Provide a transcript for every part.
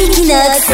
Equinox,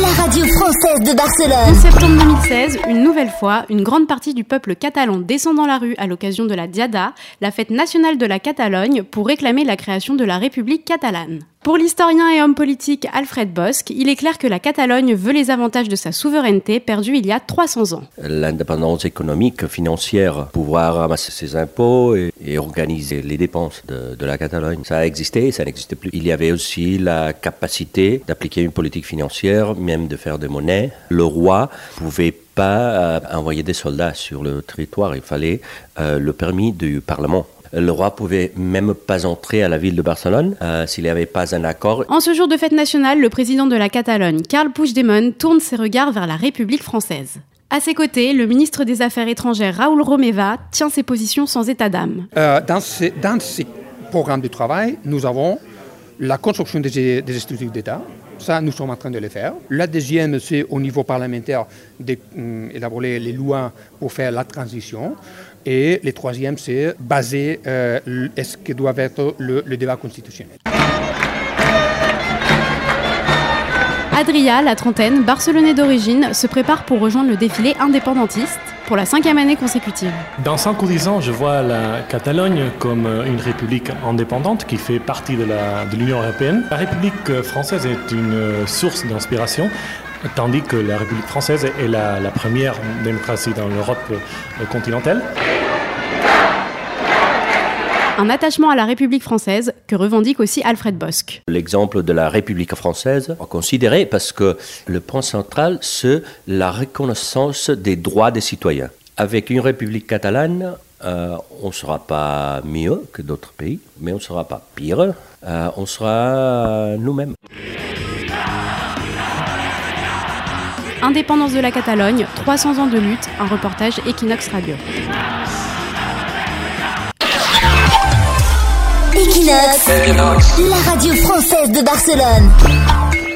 la radio française de Barcelone. En septembre 2016, une nouvelle fois, une grande partie du peuple catalan descend dans la rue à l'occasion de la Diada, la fête nationale de la Catalogne, pour réclamer la création de la République catalane. Pour l'historien et homme politique Alfred Bosch, il est clair que la Catalogne veut les avantages de sa souveraineté perdue il y a 300 ans. L'indépendance économique, financière, pouvoir ramasser ses impôts et, organiser les dépenses de, de, la Catalogne, ça a existé, ça n'existe plus. Il y avait aussi la capacité d'appliquer une politique financière, même de faire des monnaies. Le roi pouvait pas euh, envoyer des soldats sur le territoire, il fallait euh, le permis du Parlement. Le roi pouvait même pas entrer à la ville de Barcelone euh, s'il n'y avait pas un accord. En ce jour de fête nationale, le président de la Catalogne, Carl Puigdemont, tourne ses regards vers la République française. À ses côtés, le ministre des Affaires étrangères, Raoul Romeva, tient ses positions sans état d'âme. Euh, dans, dans ces programmes de travail, nous avons la construction des, des structures d'État, ça, nous sommes en train de le faire. La deuxième, c'est au niveau parlementaire d'élaborer les lois pour faire la transition. Et le troisième, c'est baser euh, ce que doit être le, le débat constitutionnel. Adria, la trentaine, barcelonais d'origine, se prépare pour rejoindre le défilé indépendantiste pour la cinquième année consécutive. Dans 5 ou 10 ans, je vois la Catalogne comme une république indépendante qui fait partie de l'Union européenne. La République française est une source d'inspiration tandis que la République française est la première démocratie dans l'Europe continentale un attachement à la République française que revendique aussi Alfred Bosque. L'exemple de la République française a considéré parce que le point central, c'est la reconnaissance des droits des citoyens. Avec une République catalane, euh, on ne sera pas mieux que d'autres pays, mais on ne sera pas pire, euh, on sera nous-mêmes. Indépendance de la Catalogne, 300 ans de lutte, un reportage Equinox Radio. Equinox, la radio française de Barcelone.